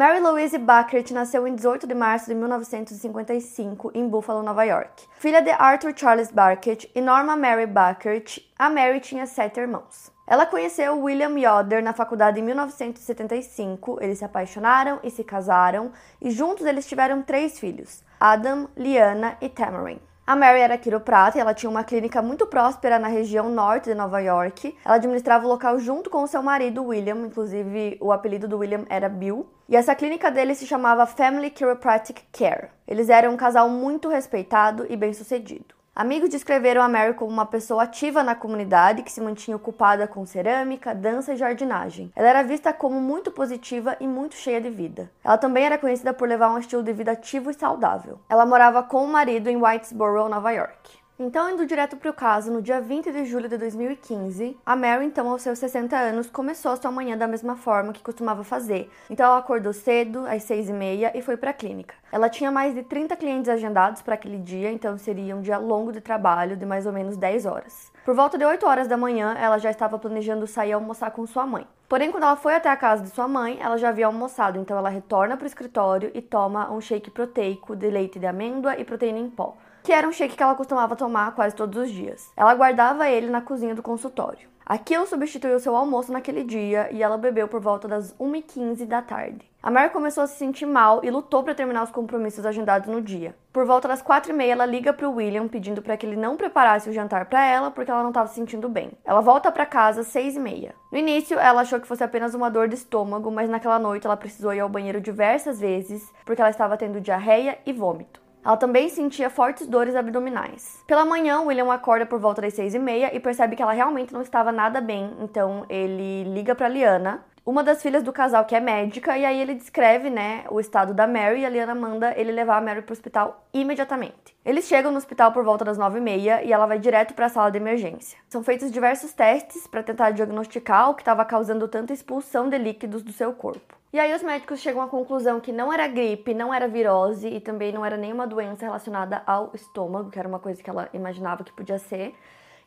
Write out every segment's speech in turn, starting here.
Mary Louise Buckert nasceu em 18 de março de 1955 em Buffalo, Nova York. Filha de Arthur Charles Buckert e Norma Mary Buckert, a Mary tinha sete irmãos. Ela conheceu William Yoder na faculdade em 1975. Eles se apaixonaram e se casaram, e juntos eles tiveram três filhos: Adam, Liana e Tamarin. A Mary era quiroprata e ela tinha uma clínica muito próspera na região norte de Nova York. Ela administrava o local junto com seu marido William, inclusive o apelido do William era Bill. E essa clínica dele se chamava Family Chiropractic Care. Eles eram um casal muito respeitado e bem-sucedido. Amigos descreveram a Mary como uma pessoa ativa na comunidade que se mantinha ocupada com cerâmica, dança e jardinagem. Ela era vista como muito positiva e muito cheia de vida. Ela também era conhecida por levar um estilo de vida ativo e saudável. Ela morava com o marido em Whitesboro, Nova York. Então, indo direto para o caso, no dia 20 de julho de 2015, a Mary, então aos seus 60 anos, começou a sua manhã da mesma forma que costumava fazer. Então, ela acordou cedo, às 6 e meia, e foi para a clínica. Ela tinha mais de 30 clientes agendados para aquele dia, então seria um dia longo de trabalho, de mais ou menos 10 horas. Por volta de 8 horas da manhã, ela já estava planejando sair almoçar com sua mãe. Porém, quando ela foi até a casa de sua mãe, ela já havia almoçado, então ela retorna para o escritório e toma um shake proteico de leite de amêndoa e proteína em pó que era um shake que ela costumava tomar quase todos os dias. Ela guardava ele na cozinha do consultório. Aquilo substituiu seu almoço naquele dia e ela bebeu por volta das 1h15 da tarde. A Mary começou a se sentir mal e lutou para terminar os compromissos agendados no dia. Por volta das 4h30, ela liga para o William pedindo para que ele não preparasse o jantar para ela porque ela não estava se sentindo bem. Ela volta para casa às 6h30. No início, ela achou que fosse apenas uma dor de estômago, mas naquela noite ela precisou ir ao banheiro diversas vezes porque ela estava tendo diarreia e vômito. Ela também sentia fortes dores abdominais. Pela manhã, William acorda por volta das seis e meia e percebe que ela realmente não estava nada bem, então ele liga para Liana, uma das filhas do casal que é médica, e aí ele descreve, né, o estado da Mary e a Liana manda ele levar a Mary para o hospital imediatamente. Eles chegam no hospital por volta das nove e meia e ela vai direto para a sala de emergência. São feitos diversos testes para tentar diagnosticar o que estava causando tanta expulsão de líquidos do seu corpo. E aí os médicos chegam à conclusão que não era gripe, não era virose e também não era nenhuma doença relacionada ao estômago, que era uma coisa que ela imaginava que podia ser.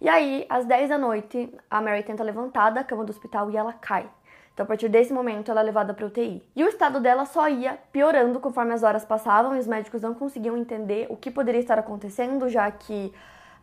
E aí, às 10 da noite, a Mary tenta levantar da cama do hospital e ela cai. Então, a partir desse momento, ela é levada para UTI. E o estado dela só ia piorando conforme as horas passavam e os médicos não conseguiam entender o que poderia estar acontecendo, já que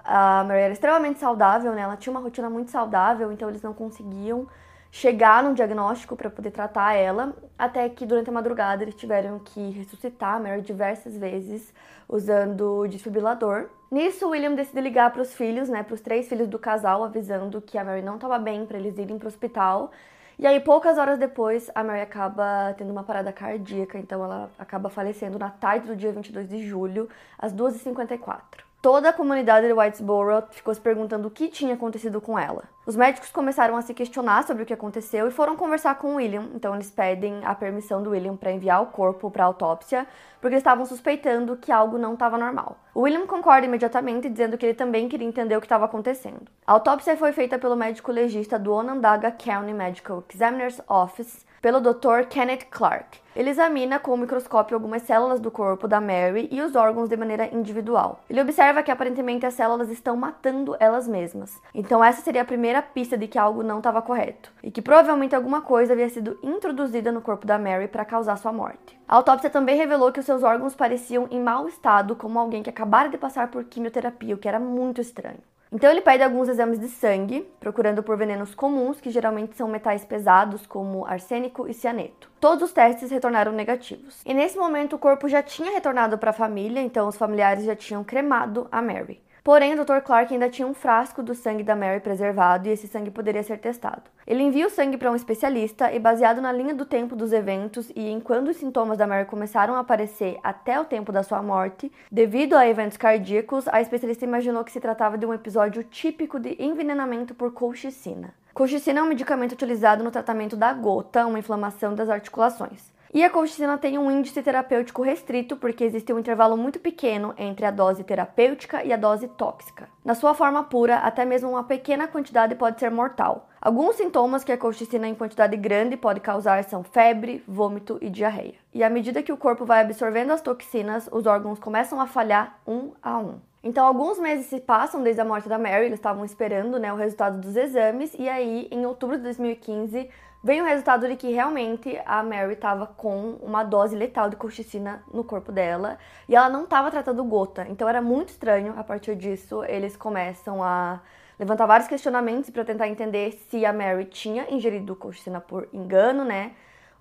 a Mary era extremamente saudável, né? Ela tinha uma rotina muito saudável, então eles não conseguiam chegar num diagnóstico para poder tratar ela, até que durante a madrugada eles tiveram que ressuscitar a Mary diversas vezes usando desfibrilador. Nisso, William decide ligar para os filhos, né, para os três filhos do casal, avisando que a Mary não estava bem para eles irem para o hospital. E aí, poucas horas depois, a Mary acaba tendo uma parada cardíaca, então ela acaba falecendo na tarde do dia 22 de julho, às 2h54. Toda a comunidade de Whitesboro ficou se perguntando o que tinha acontecido com ela. Os médicos começaram a se questionar sobre o que aconteceu e foram conversar com o William. Então eles pedem a permissão do William para enviar o corpo para autópsia, porque estavam suspeitando que algo não estava normal. O William concorda imediatamente, dizendo que ele também queria entender o que estava acontecendo. A autópsia foi feita pelo médico legista do Onondaga County Medical Examiner's Office pelo Dr. Kenneth Clark. Ele examina com o microscópio algumas células do corpo da Mary e os órgãos de maneira individual. Ele observa que aparentemente as células estão matando elas mesmas. Então essa seria a primeira pista de que algo não estava correto e que provavelmente alguma coisa havia sido introduzida no corpo da Mary para causar sua morte. A autópsia também revelou que os seus órgãos pareciam em mau estado, como alguém que acabara de passar por quimioterapia, o que era muito estranho. Então ele pede alguns exames de sangue, procurando por venenos comuns, que geralmente são metais pesados, como arsênico e cianeto. Todos os testes retornaram negativos. E nesse momento o corpo já tinha retornado para a família, então os familiares já tinham cremado a Mary. Porém, o Dr. Clark ainda tinha um frasco do sangue da Mary preservado e esse sangue poderia ser testado. Ele envia o sangue para um especialista e, baseado na linha do tempo dos eventos e em quando os sintomas da Mary começaram a aparecer até o tempo da sua morte, devido a eventos cardíacos, a especialista imaginou que se tratava de um episódio típico de envenenamento por colchicina. Colchicina é um medicamento utilizado no tratamento da gota, uma inflamação das articulações. E a colchicina tem um índice terapêutico restrito porque existe um intervalo muito pequeno entre a dose terapêutica e a dose tóxica. Na sua forma pura, até mesmo uma pequena quantidade pode ser mortal. Alguns sintomas que a colchicina em quantidade grande pode causar são febre, vômito e diarreia. E à medida que o corpo vai absorvendo as toxinas, os órgãos começam a falhar um a um. Então, alguns meses se passam desde a morte da Mary, eles estavam esperando né, o resultado dos exames, e aí, em outubro de 2015, Veio o resultado de que realmente a Mary estava com uma dose letal de colchicina no corpo dela e ela não estava tratando gota. Então era muito estranho. A partir disso, eles começam a levantar vários questionamentos para tentar entender se a Mary tinha ingerido colchicina por engano, né?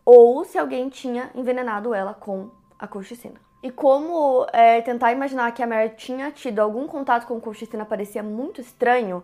Ou se alguém tinha envenenado ela com a colchicina. E como é, tentar imaginar que a Mary tinha tido algum contato com colchicina parecia muito estranho,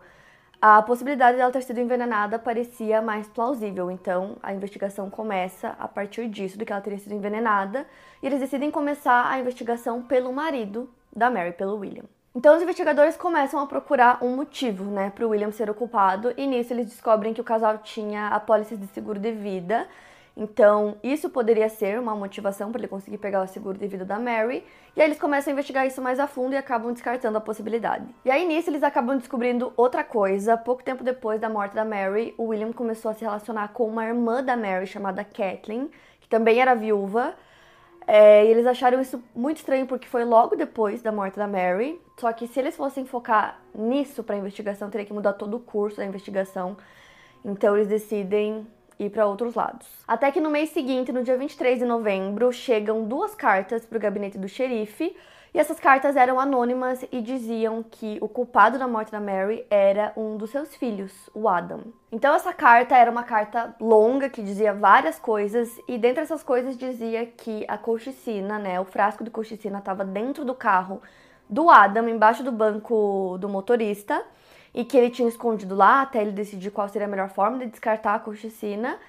a possibilidade dela ter sido envenenada parecia mais plausível, então a investigação começa a partir disso, de que ela teria sido envenenada, e eles decidem começar a investigação pelo marido da Mary, pelo William. Então os investigadores começam a procurar um motivo, né, para o William ser o culpado, e nisso eles descobrem que o casal tinha apólices de seguro de vida então, isso poderia ser uma motivação para ele conseguir pegar o seguro de vida da Mary. E aí eles começam a investigar isso mais a fundo e acabam descartando a possibilidade. E aí nisso eles acabam descobrindo outra coisa. Pouco tempo depois da morte da Mary, o William começou a se relacionar com uma irmã da Mary chamada Kathleen, que também era viúva. É, e eles acharam isso muito estranho porque foi logo depois da morte da Mary. Só que se eles fossem focar nisso para a investigação, teria que mudar todo o curso da investigação. Então eles decidem ir para outros lados. Até que no mês seguinte, no dia 23 de novembro, chegam duas cartas para o gabinete do xerife. E essas cartas eram anônimas e diziam que o culpado da morte da Mary era um dos seus filhos, o Adam. Então essa carta era uma carta longa que dizia várias coisas e dentre essas coisas dizia que a colchicina, né, o frasco de colchicina estava dentro do carro do Adam, embaixo do banco do motorista e que ele tinha escondido lá até ele decidir qual seria a melhor forma de descartar a colchicina.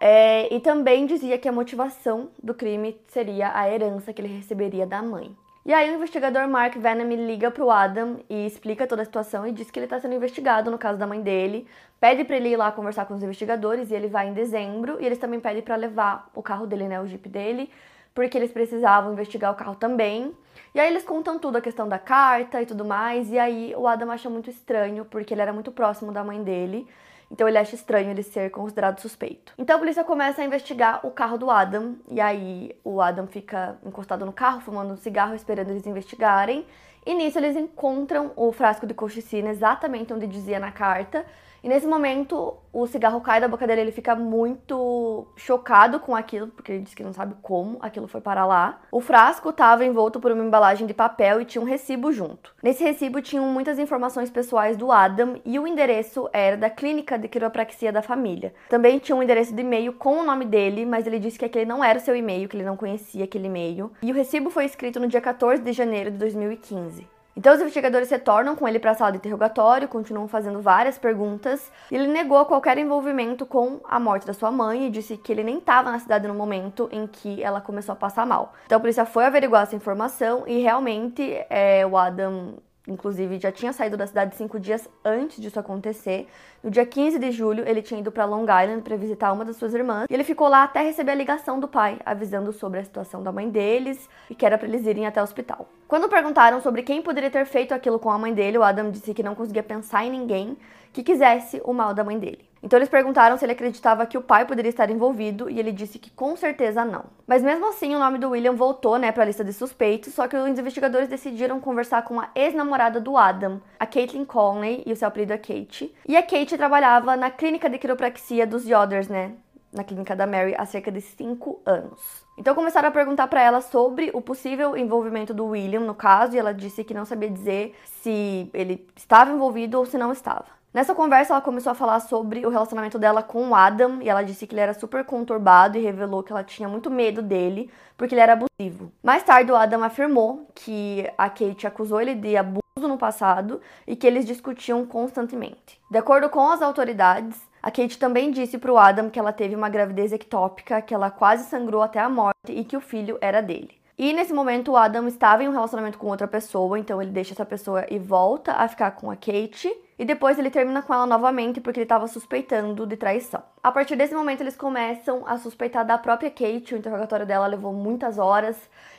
É, e também dizia que a motivação do crime seria a herança que ele receberia da mãe. E aí o investigador Mark Venom liga pro Adam e explica toda a situação e diz que ele está sendo investigado no caso da mãe dele, pede para ele ir lá conversar com os investigadores e ele vai em dezembro e eles também pedem para levar o carro dele, né, o jeep dele, porque eles precisavam investigar o carro também. E aí eles contam tudo, a questão da carta e tudo mais, e aí o Adam acha muito estranho, porque ele era muito próximo da mãe dele, então ele acha estranho ele ser considerado suspeito. Então a polícia começa a investigar o carro do Adam, e aí o Adam fica encostado no carro, fumando um cigarro, esperando eles investigarem, e nisso eles encontram o frasco de colchicina exatamente onde dizia na carta, e nesse momento, o cigarro cai da boca dele, ele fica muito chocado com aquilo, porque ele diz que não sabe como aquilo foi para lá. O frasco estava envolto por uma embalagem de papel e tinha um recibo junto. Nesse recibo tinham muitas informações pessoais do Adam e o endereço era da clínica de quiropraxia da família. Também tinha um endereço de e-mail com o nome dele, mas ele disse que aquele não era o seu e-mail, que ele não conhecia aquele e-mail. E o recibo foi escrito no dia 14 de janeiro de 2015. Então os investigadores retornam com ele para a sala de interrogatório, continuam fazendo várias perguntas. Ele negou qualquer envolvimento com a morte da sua mãe e disse que ele nem estava na cidade no momento em que ela começou a passar mal. Então a polícia foi averiguar essa informação e realmente é, o Adam Inclusive, já tinha saído da cidade cinco dias antes disso acontecer. No dia 15 de julho, ele tinha ido para Long Island para visitar uma das suas irmãs. E ele ficou lá até receber a ligação do pai, avisando sobre a situação da mãe deles e que era para eles irem até o hospital. Quando perguntaram sobre quem poderia ter feito aquilo com a mãe dele, o Adam disse que não conseguia pensar em ninguém que quisesse o mal da mãe dele. Então eles perguntaram se ele acreditava que o pai poderia estar envolvido e ele disse que com certeza não. Mas mesmo assim, o nome do William voltou, né, para a lista de suspeitos, só que os investigadores decidiram conversar com a ex-namorada do Adam, a Caitlin Conley, e o seu apelido é Kate. E a Kate trabalhava na clínica de quiropraxia dos Yoders, né, na clínica da Mary há cerca de 5 anos. Então começaram a perguntar para ela sobre o possível envolvimento do William no caso e ela disse que não sabia dizer se ele estava envolvido ou se não estava. Nessa conversa, ela começou a falar sobre o relacionamento dela com o Adam e ela disse que ele era super conturbado e revelou que ela tinha muito medo dele porque ele era abusivo. Mais tarde, o Adam afirmou que a Kate acusou ele de abuso no passado e que eles discutiam constantemente. De acordo com as autoridades, a Kate também disse para o Adam que ela teve uma gravidez ectópica, que ela quase sangrou até a morte e que o filho era dele. E nesse momento o Adam estava em um relacionamento com outra pessoa, então ele deixa essa pessoa e volta a ficar com a Kate. E depois ele termina com ela novamente porque ele estava suspeitando de traição. A partir desse momento eles começam a suspeitar da própria Kate, o interrogatório dela levou muitas horas.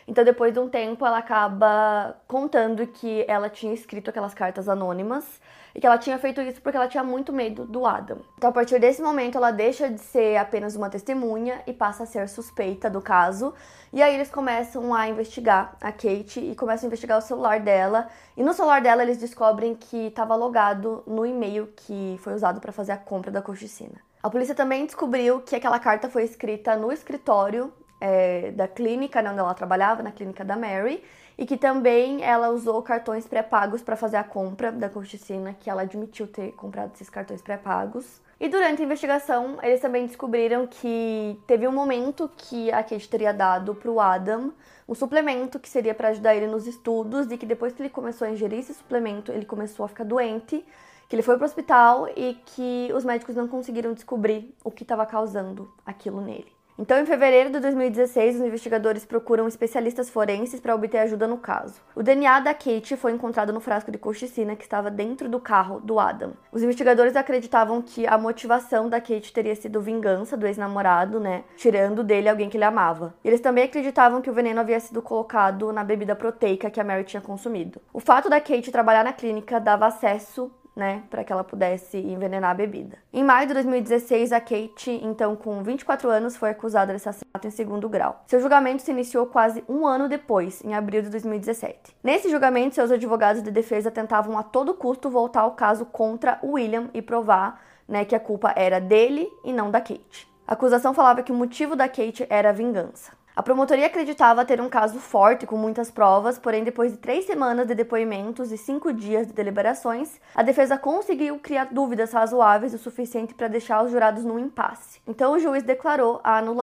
Então depois de um tempo ela acaba contando que ela tinha escrito aquelas cartas anônimas e que ela tinha feito isso porque ela tinha muito medo do Adam. Então a partir desse momento ela deixa de ser apenas uma testemunha e passa a ser suspeita do caso. E aí eles começam a investigar a Kate e começam a investigar o celular dela. E no celular dela eles descobrem que estava logado no e-mail que foi usado para fazer a compra da coxicina. A polícia também descobriu que aquela carta foi escrita no escritório é, da clínica né, onde ela trabalhava, na clínica da Mary, e que também ela usou cartões pré-pagos para fazer a compra da corticina, que ela admitiu ter comprado esses cartões pré-pagos. E durante a investigação, eles também descobriram que teve um momento que a Kate teria dado para o Adam um suplemento que seria para ajudar ele nos estudos e que depois que ele começou a ingerir esse suplemento, ele começou a ficar doente, que ele foi para o hospital e que os médicos não conseguiram descobrir o que estava causando aquilo nele. Então, em fevereiro de 2016, os investigadores procuram especialistas forenses para obter ajuda no caso. O DNA da Kate foi encontrado no frasco de colchicina que estava dentro do carro do Adam. Os investigadores acreditavam que a motivação da Kate teria sido vingança do ex-namorado, né, tirando dele alguém que ele amava. Eles também acreditavam que o veneno havia sido colocado na bebida proteica que a Mary tinha consumido. O fato da Kate trabalhar na clínica dava acesso né, para que ela pudesse envenenar a bebida. Em maio de 2016, a Kate, então com 24 anos, foi acusada de assassinato em segundo grau. Seu julgamento se iniciou quase um ano depois, em abril de 2017. Nesse julgamento, seus advogados de defesa tentavam a todo custo voltar o caso contra William e provar né, que a culpa era dele e não da Kate. A acusação falava que o motivo da Kate era vingança. A promotoria acreditava ter um caso forte com muitas provas, porém, depois de três semanas de depoimentos e cinco dias de deliberações, a defesa conseguiu criar dúvidas razoáveis o suficiente para deixar os jurados num impasse. Então, o juiz declarou a anulação.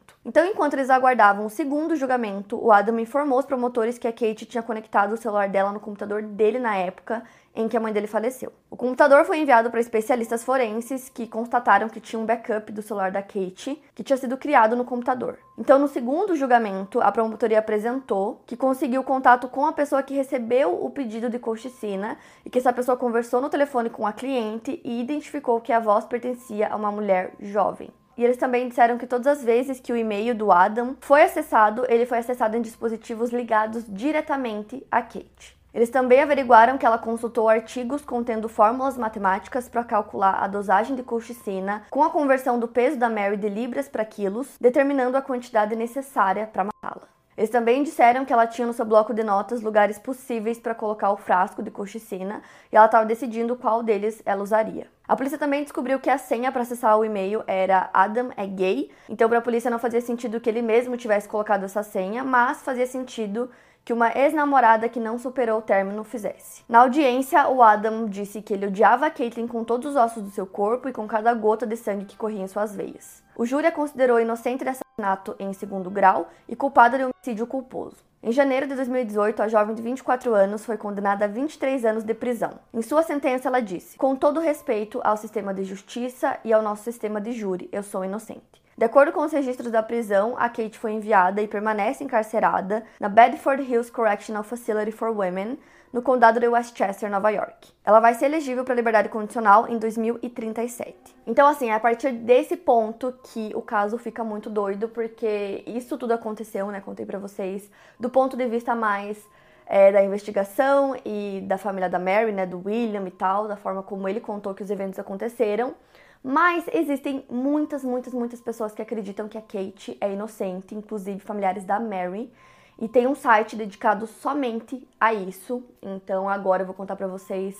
Então, enquanto eles aguardavam o segundo julgamento, o Adam informou os promotores que a Kate tinha conectado o celular dela no computador dele na época em que a mãe dele faleceu. O computador foi enviado para especialistas forenses que constataram que tinha um backup do celular da Kate que tinha sido criado no computador. Então, no segundo julgamento, a promotoria apresentou que conseguiu contato com a pessoa que recebeu o pedido de colchicina e que essa pessoa conversou no telefone com a cliente e identificou que a voz pertencia a uma mulher jovem. E eles também disseram que todas as vezes que o e-mail do Adam foi acessado, ele foi acessado em dispositivos ligados diretamente a Kate. Eles também averiguaram que ela consultou artigos contendo fórmulas matemáticas para calcular a dosagem de colchicina com a conversão do peso da Mary de libras para quilos, determinando a quantidade necessária para matá-la. Eles também disseram que ela tinha no seu bloco de notas lugares possíveis para colocar o frasco de colchicina e ela estava decidindo qual deles ela usaria. A polícia também descobriu que a senha para acessar o e-mail era Adam é gay, então para a polícia não fazia sentido que ele mesmo tivesse colocado essa senha, mas fazia sentido que uma ex-namorada que não superou o término fizesse. Na audiência, o Adam disse que ele odiava a Caitlyn com todos os ossos do seu corpo e com cada gota de sangue que corria em suas veias. O júri a considerou inocente de assassinato em segundo grau e culpada de homicídio culposo. Em janeiro de 2018, a jovem de 24 anos foi condenada a 23 anos de prisão. Em sua sentença, ela disse: Com todo respeito ao sistema de justiça e ao nosso sistema de júri, eu sou inocente. De acordo com os registros da prisão, a Kate foi enviada e permanece encarcerada na Bedford Hills Correctional Facility for Women, no condado de Westchester, Nova York. Ela vai ser elegível para liberdade condicional em 2037. Então, assim, é a partir desse ponto que o caso fica muito doido, porque isso tudo aconteceu, né? Contei para vocês, do ponto de vista mais é, da investigação e da família da Mary, né? Do William e tal, da forma como ele contou que os eventos aconteceram. Mas existem muitas, muitas, muitas pessoas que acreditam que a Kate é inocente, inclusive familiares da Mary. e tem um site dedicado somente a isso. Então agora eu vou contar para vocês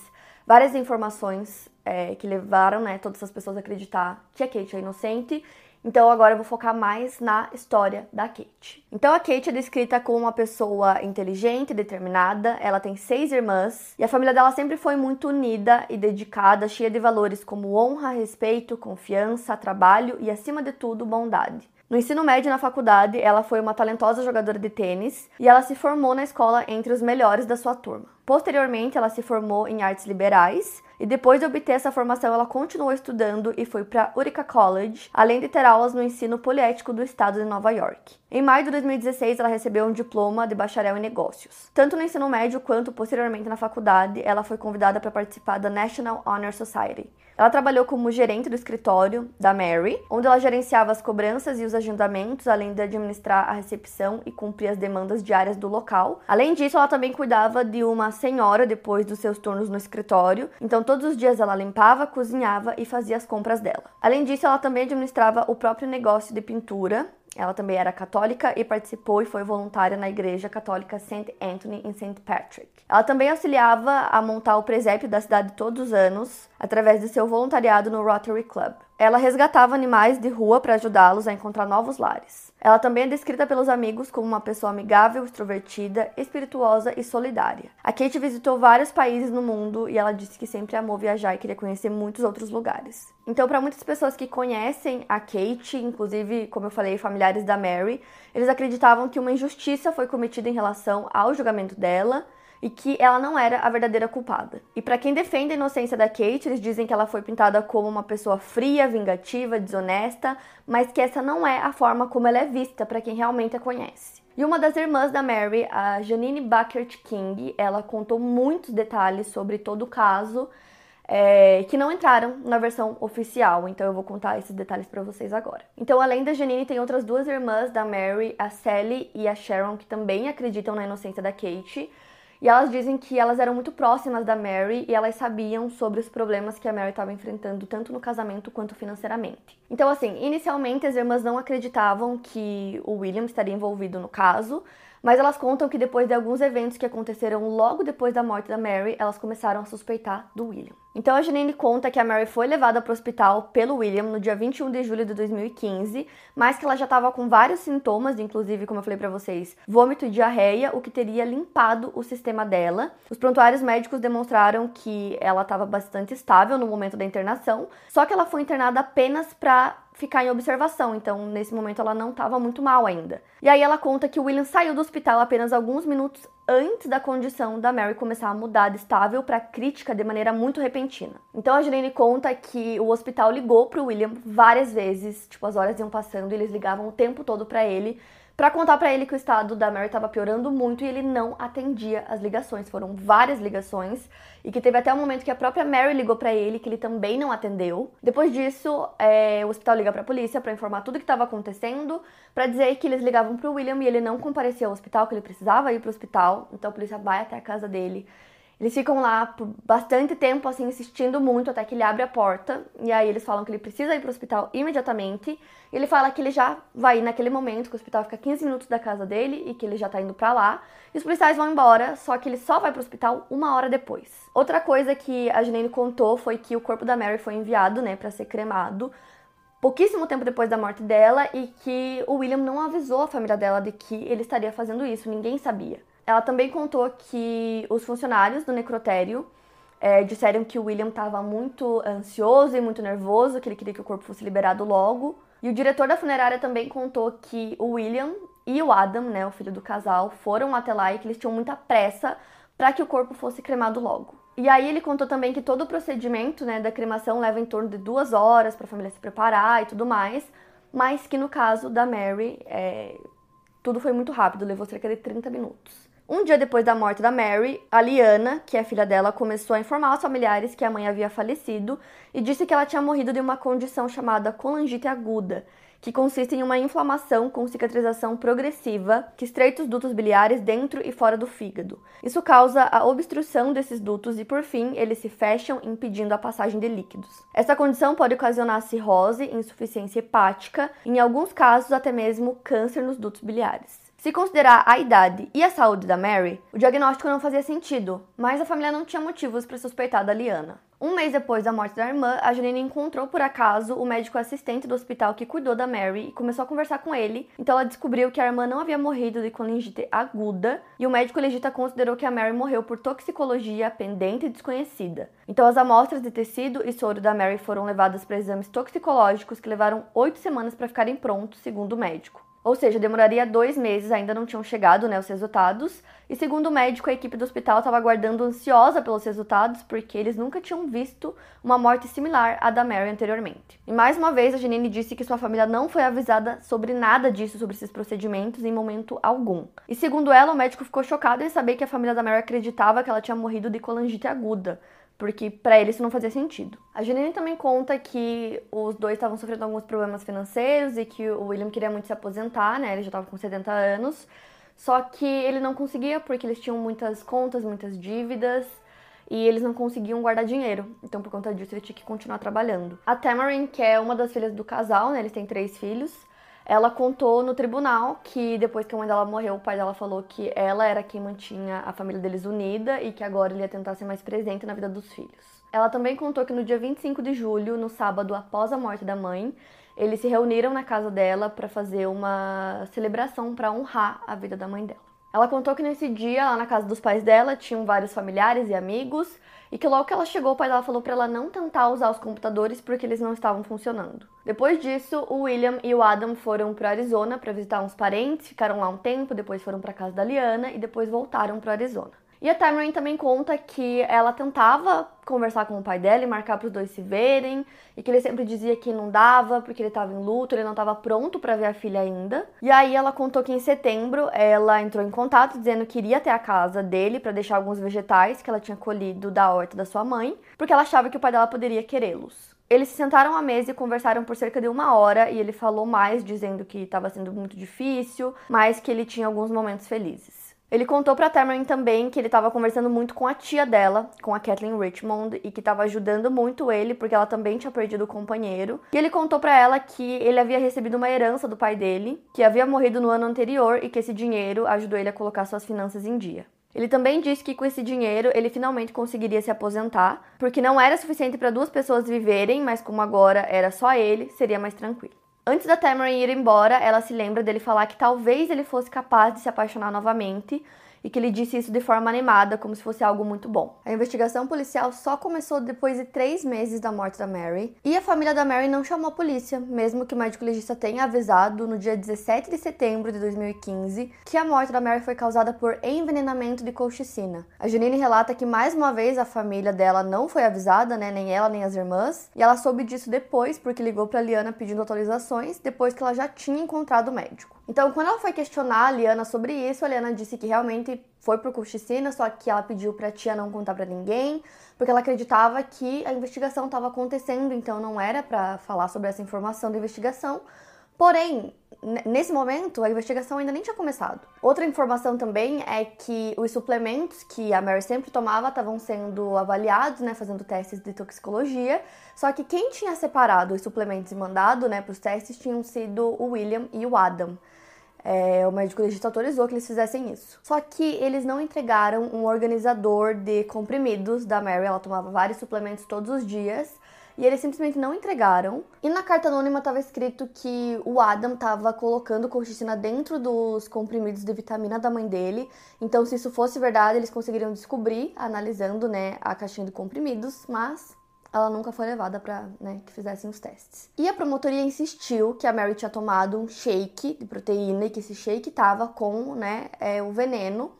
várias informações é, que levaram né, todas as pessoas a acreditar que a Kate é inocente então agora eu vou focar mais na história da Kate. Então a Kate é descrita como uma pessoa inteligente, determinada. Ela tem seis irmãs e a família dela sempre foi muito unida e dedicada, cheia de valores como honra, respeito, confiança, trabalho e acima de tudo bondade. No ensino médio e na faculdade, ela foi uma talentosa jogadora de tênis e ela se formou na escola entre os melhores da sua turma. Posteriormente, ela se formou em artes liberais e depois de obter essa formação, ela continuou estudando e foi para Utica College, além de ter aulas no ensino poliético do estado de Nova York. Em maio de 2016, ela recebeu um diploma de bacharel em negócios. Tanto no ensino médio quanto posteriormente na faculdade, ela foi convidada para participar da National Honor Society. Ela trabalhou como gerente do escritório da Mary, onde ela gerenciava as cobranças e os agendamentos, além de administrar a recepção e cumprir as demandas diárias do local. Além disso, ela também cuidava de uma senhora depois dos seus turnos no escritório, então todos os dias ela limpava, cozinhava e fazia as compras dela. Além disso, ela também administrava o próprio negócio de pintura ela também era católica e participou e foi voluntária na Igreja Católica St. Anthony em St. Patrick. Ela também auxiliava a montar o presépio da cidade todos os anos, através de seu voluntariado no Rotary Club. Ela resgatava animais de rua para ajudá-los a encontrar novos lares. Ela também é descrita pelos amigos como uma pessoa amigável, extrovertida, espirituosa e solidária. A Kate visitou vários países no mundo e ela disse que sempre amou viajar e queria conhecer muitos outros lugares. Então, para muitas pessoas que conhecem a Kate, inclusive, como eu falei, familiares da Mary, eles acreditavam que uma injustiça foi cometida em relação ao julgamento dela e que ela não era a verdadeira culpada. E para quem defende a inocência da Kate, eles dizem que ela foi pintada como uma pessoa fria, vingativa, desonesta, mas que essa não é a forma como ela é vista para quem realmente a conhece. E uma das irmãs da Mary, a Janine Buckert King, ela contou muitos detalhes sobre todo o caso é, que não entraram na versão oficial, então eu vou contar esses detalhes para vocês agora. Então, além da Janine, tem outras duas irmãs da Mary, a Sally e a Sharon, que também acreditam na inocência da Kate. E elas dizem que elas eram muito próximas da Mary e elas sabiam sobre os problemas que a Mary estava enfrentando, tanto no casamento quanto financeiramente. Então, assim, inicialmente as irmãs não acreditavam que o William estaria envolvido no caso, mas elas contam que depois de alguns eventos que aconteceram logo depois da morte da Mary, elas começaram a suspeitar do William. Então a Janine conta que a Mary foi levada para o hospital pelo William no dia 21 de julho de 2015, mas que ela já estava com vários sintomas, inclusive, como eu falei para vocês, vômito e diarreia, o que teria limpado o sistema dela. Os prontuários médicos demonstraram que ela estava bastante estável no momento da internação, só que ela foi internada apenas para ficar em observação, então nesse momento ela não estava muito mal ainda. E aí ela conta que o William saiu do hospital apenas alguns minutos antes da condição da Mary começar a mudar de estável para crítica de maneira muito repentina. Então a Janine conta que o hospital ligou para o William várias vezes, tipo as horas iam passando e eles ligavam o tempo todo para ele para contar para ele que o estado da Mary estava piorando muito e ele não atendia as ligações. Foram várias ligações e que teve até o um momento que a própria Mary ligou para ele que ele também não atendeu. Depois disso, é, o hospital liga para a polícia para informar tudo o que estava acontecendo, para dizer que eles ligavam para o William e ele não comparecia ao hospital, que ele precisava ir para o hospital. Então a polícia vai até a casa dele eles ficam lá por bastante tempo, assim, insistindo muito até que ele abre a porta. E aí eles falam que ele precisa ir pro hospital imediatamente. E ele fala que ele já vai ir naquele momento, que o hospital fica 15 minutos da casa dele e que ele já tá indo para lá. E os policiais vão embora, só que ele só vai pro hospital uma hora depois. Outra coisa que a Janine contou foi que o corpo da Mary foi enviado, né, para ser cremado pouquíssimo tempo depois da morte dela e que o William não avisou a família dela de que ele estaria fazendo isso, ninguém sabia. Ela também contou que os funcionários do necrotério é, disseram que o William estava muito ansioso e muito nervoso, que ele queria que o corpo fosse liberado logo. E o diretor da funerária também contou que o William e o Adam, né, o filho do casal, foram até lá e que eles tinham muita pressa para que o corpo fosse cremado logo. E aí ele contou também que todo o procedimento né, da cremação leva em torno de duas horas para a família se preparar e tudo mais, mas que no caso da Mary é, tudo foi muito rápido, levou cerca de 30 minutos. Um dia depois da morte da Mary, a Liana, que é filha dela, começou a informar aos familiares que a mãe havia falecido e disse que ela tinha morrido de uma condição chamada colangite aguda, que consiste em uma inflamação com cicatrização progressiva que estreita os dutos biliares dentro e fora do fígado. Isso causa a obstrução desses dutos e, por fim, eles se fecham, impedindo a passagem de líquidos. Essa condição pode ocasionar cirrose, insuficiência hepática e, em alguns casos, até mesmo câncer nos dutos biliares. Se considerar a idade e a saúde da Mary, o diagnóstico não fazia sentido, mas a família não tinha motivos para suspeitar da Liana. Um mês depois da morte da irmã, a Janine encontrou por acaso o médico assistente do hospital que cuidou da Mary e começou a conversar com ele. Então ela descobriu que a irmã não havia morrido de colangite aguda e o médico legista considerou que a Mary morreu por toxicologia pendente e desconhecida. Então as amostras de tecido e soro da Mary foram levadas para exames toxicológicos que levaram oito semanas para ficarem prontos, segundo o médico. Ou seja, demoraria dois meses, ainda não tinham chegado né, os resultados. E segundo o médico, a equipe do hospital estava aguardando ansiosa pelos resultados, porque eles nunca tinham visto uma morte similar à da Mary anteriormente. E mais uma vez, a Janine disse que sua família não foi avisada sobre nada disso, sobre esses procedimentos, em momento algum. E segundo ela, o médico ficou chocado em saber que a família da Mary acreditava que ela tinha morrido de colangite aguda porque para ele isso não fazia sentido. A Janine também conta que os dois estavam sofrendo alguns problemas financeiros e que o William queria muito se aposentar, né? Ele já estava com 70 anos. Só que ele não conseguia porque eles tinham muitas contas, muitas dívidas e eles não conseguiam guardar dinheiro. Então, por conta disso, ele tinha que continuar trabalhando. A Tamarin, que é uma das filhas do casal, né? Eles têm três filhos. Ela contou no tribunal que depois que a mãe dela morreu, o pai dela falou que ela era quem mantinha a família deles unida e que agora ele ia tentar ser mais presente na vida dos filhos. Ela também contou que no dia 25 de julho, no sábado após a morte da mãe, eles se reuniram na casa dela para fazer uma celebração para honrar a vida da mãe dela. Ela contou que nesse dia, lá na casa dos pais dela, tinham vários familiares e amigos e que logo que ela chegou, o pai dela falou para ela não tentar usar os computadores porque eles não estavam funcionando. Depois disso, o William e o Adam foram para Arizona para visitar uns parentes, ficaram lá um tempo, depois foram para casa da Liana e depois voltaram para Arizona. E a Tamarind também conta que ela tentava conversar com o pai dela e marcar para os dois se verem, e que ele sempre dizia que não dava porque ele estava em luto, ele não estava pronto para ver a filha ainda. E aí ela contou que em setembro ela entrou em contato dizendo que iria até a casa dele para deixar alguns vegetais que ela tinha colhido da horta da sua mãe, porque ela achava que o pai dela poderia querê-los. Eles se sentaram à mesa e conversaram por cerca de uma hora e ele falou mais, dizendo que estava sendo muito difícil, mas que ele tinha alguns momentos felizes. Ele contou pra Tamarind também que ele estava conversando muito com a tia dela, com a Kathleen Richmond, e que estava ajudando muito ele porque ela também tinha perdido o companheiro. E ele contou para ela que ele havia recebido uma herança do pai dele, que havia morrido no ano anterior e que esse dinheiro ajudou ele a colocar suas finanças em dia. Ele também disse que com esse dinheiro ele finalmente conseguiria se aposentar, porque não era suficiente para duas pessoas viverem, mas como agora era só ele, seria mais tranquilo. Antes da Tamara ir embora, ela se lembra dele falar que talvez ele fosse capaz de se apaixonar novamente, e que ele disse isso de forma animada, como se fosse algo muito bom. A investigação policial só começou depois de três meses da morte da Mary, e a família da Mary não chamou a polícia, mesmo que o médico legista tenha avisado no dia 17 de setembro de 2015 que a morte da Mary foi causada por envenenamento de colchicina. A Janine relata que mais uma vez a família dela não foi avisada, né, nem ela nem as irmãs, e ela soube disso depois porque ligou para Liana pedindo atualizações, depois que ela já tinha encontrado o médico. Então, quando ela foi questionar a Liana sobre isso, a Liana disse que realmente foi por corticina, só que ela pediu pra tia não contar para ninguém, porque ela acreditava que a investigação estava acontecendo, então não era para falar sobre essa informação da investigação. Porém, nesse momento, a investigação ainda nem tinha começado. Outra informação também é que os suplementos que a Mary sempre tomava estavam sendo avaliados, né, fazendo testes de toxicologia, só que quem tinha separado os suplementos e mandado, né, para os testes tinham sido o William e o Adam. É, o médico legista autorizou que eles fizessem isso. Só que eles não entregaram um organizador de comprimidos da Mary. Ela tomava vários suplementos todos os dias e eles simplesmente não entregaram. E na carta anônima estava escrito que o Adam estava colocando colchicina dentro dos comprimidos de vitamina da mãe dele. Então, se isso fosse verdade, eles conseguiriam descobrir, analisando né, a caixinha de comprimidos, mas ela nunca foi levada para né, que fizessem os testes. E a promotoria insistiu que a Mary tinha tomado um shake de proteína e que esse shake tava com né, é, o veneno.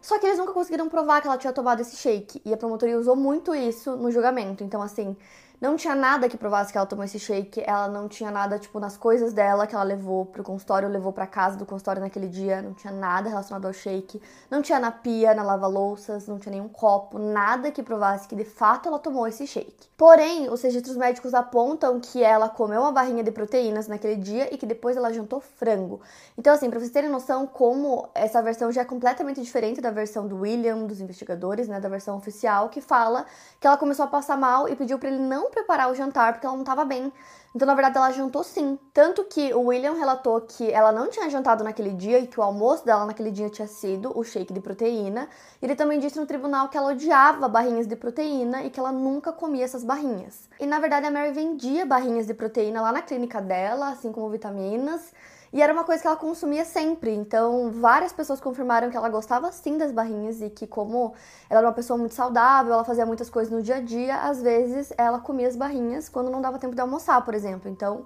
Só que eles nunca conseguiram provar que ela tinha tomado esse shake. E a promotoria usou muito isso no julgamento. Então, assim, não tinha nada que provasse que ela tomou esse shake, ela não tinha nada, tipo, nas coisas dela que ela levou pro consultório, levou para casa do consultório naquele dia, não tinha nada relacionado ao shake, não tinha na pia, na lava-louças, não tinha nenhum copo, nada que provasse que de fato ela tomou esse shake. Porém, os registros médicos apontam que ela comeu uma barrinha de proteínas naquele dia e que depois ela jantou frango. Então, assim, pra vocês terem noção como essa versão já é completamente diferente da versão do William, dos investigadores, né, da versão oficial, que fala que ela começou a passar mal e pediu para ele não preparar o jantar porque ela não estava bem. Então, na verdade, ela jantou sim. Tanto que o William relatou que ela não tinha jantado naquele dia e que o almoço dela naquele dia tinha sido o shake de proteína. Ele também disse no tribunal que ela odiava barrinhas de proteína e que ela nunca comia essas barrinhas. E na verdade, a Mary vendia barrinhas de proteína lá na clínica dela, assim como vitaminas. E era uma coisa que ela consumia sempre. Então, várias pessoas confirmaram que ela gostava sim das barrinhas e que, como ela era uma pessoa muito saudável, ela fazia muitas coisas no dia a dia, às vezes ela comia as barrinhas quando não dava tempo de almoçar, por exemplo. Então,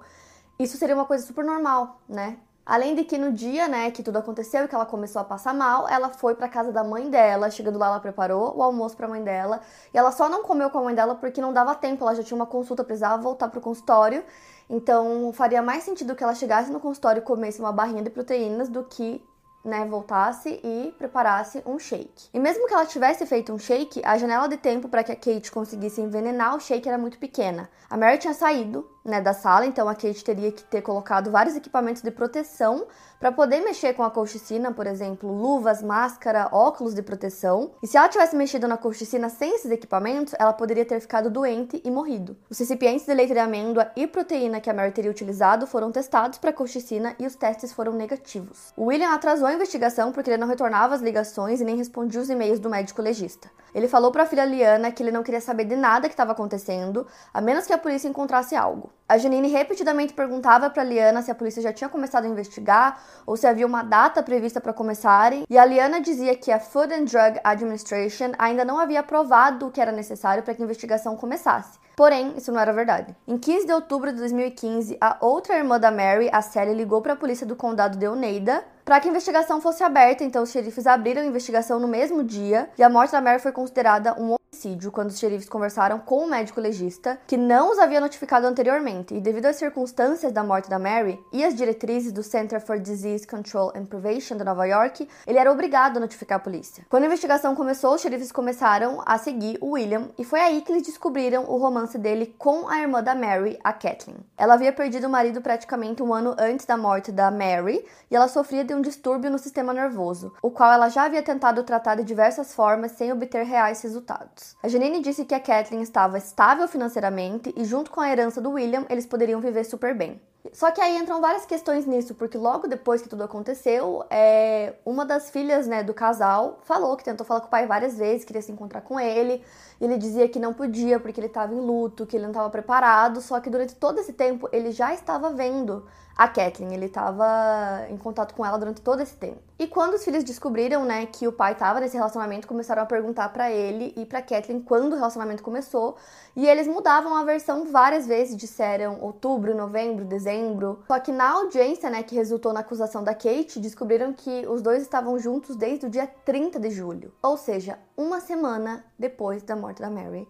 isso seria uma coisa super normal, né? Além de que no dia, né, que tudo aconteceu e que ela começou a passar mal, ela foi para casa da mãe dela. Chegando lá, ela preparou o almoço para a mãe dela. E ela só não comeu com a mãe dela porque não dava tempo. Ela já tinha uma consulta, precisava voltar pro consultório. Então, faria mais sentido que ela chegasse no consultório e comesse uma barrinha de proteínas do que né, voltasse e preparasse um shake. E mesmo que ela tivesse feito um shake, a janela de tempo para que a Kate conseguisse envenenar o shake era muito pequena. A Mary tinha saído, né, da sala, então a Kate teria que ter colocado vários equipamentos de proteção para poder mexer com a colchicina, por exemplo, luvas, máscara, óculos de proteção. E se ela tivesse mexido na colchicina sem esses equipamentos, ela poderia ter ficado doente e morrido. Os recipientes de leite de amêndoa e proteína que a Mary teria utilizado foram testados para colchicina e os testes foram negativos. O William atrasou a investigação porque ele não retornava as ligações e nem respondia os e-mails do médico legista. Ele falou para a filha Liana que ele não queria saber de nada que estava acontecendo, a menos que a polícia encontrasse algo. A Janine repetidamente perguntava para Liana se a polícia já tinha começado a investigar ou se havia uma data prevista para começarem, e a Liana dizia que a Food and Drug Administration ainda não havia aprovado o que era necessário para que a investigação começasse. Porém, isso não era verdade. Em 15 de outubro de 2015, a outra irmã da Mary, a Sally, ligou para a polícia do condado de Oneida para que a investigação fosse aberta, então os xerifes abriram a investigação no mesmo dia e a morte da Mary foi considerada um homicídio quando os xerifes conversaram com o médico legista, que não os havia notificado anteriormente. E devido às circunstâncias da morte da Mary e as diretrizes do Center for Disease Control and Prevention de Nova York, ele era obrigado a notificar a polícia. Quando a investigação começou, os xerifes começaram a seguir o William e foi aí que eles descobriram o romance dele com a irmã da Mary, a Kathleen. Ela havia perdido o marido praticamente um ano antes da morte da Mary e ela sofria de um distúrbio no sistema nervoso, o qual ela já havia tentado tratar de diversas formas sem obter reais resultados. A Janine disse que a Kathleen estava estável financeiramente e, junto com a herança do William, eles poderiam viver super bem. Só que aí entram várias questões nisso, porque logo depois que tudo aconteceu, é, uma das filhas né, do casal falou que tentou falar com o pai várias vezes, queria se encontrar com ele, ele dizia que não podia porque ele estava em luto, que ele não estava preparado, só que durante todo esse tempo ele já estava vendo a Kathleen, ele estava em contato com ela durante todo esse tempo. E quando os filhos descobriram, né, que o pai estava nesse relacionamento, começaram a perguntar para ele e para Kathleen quando o relacionamento começou, e eles mudavam a versão várias vezes, disseram outubro, novembro, dezembro. Só que na audiência, né, que resultou na acusação da Kate, descobriram que os dois estavam juntos desde o dia 30 de julho, ou seja, uma semana depois da morte da Mary.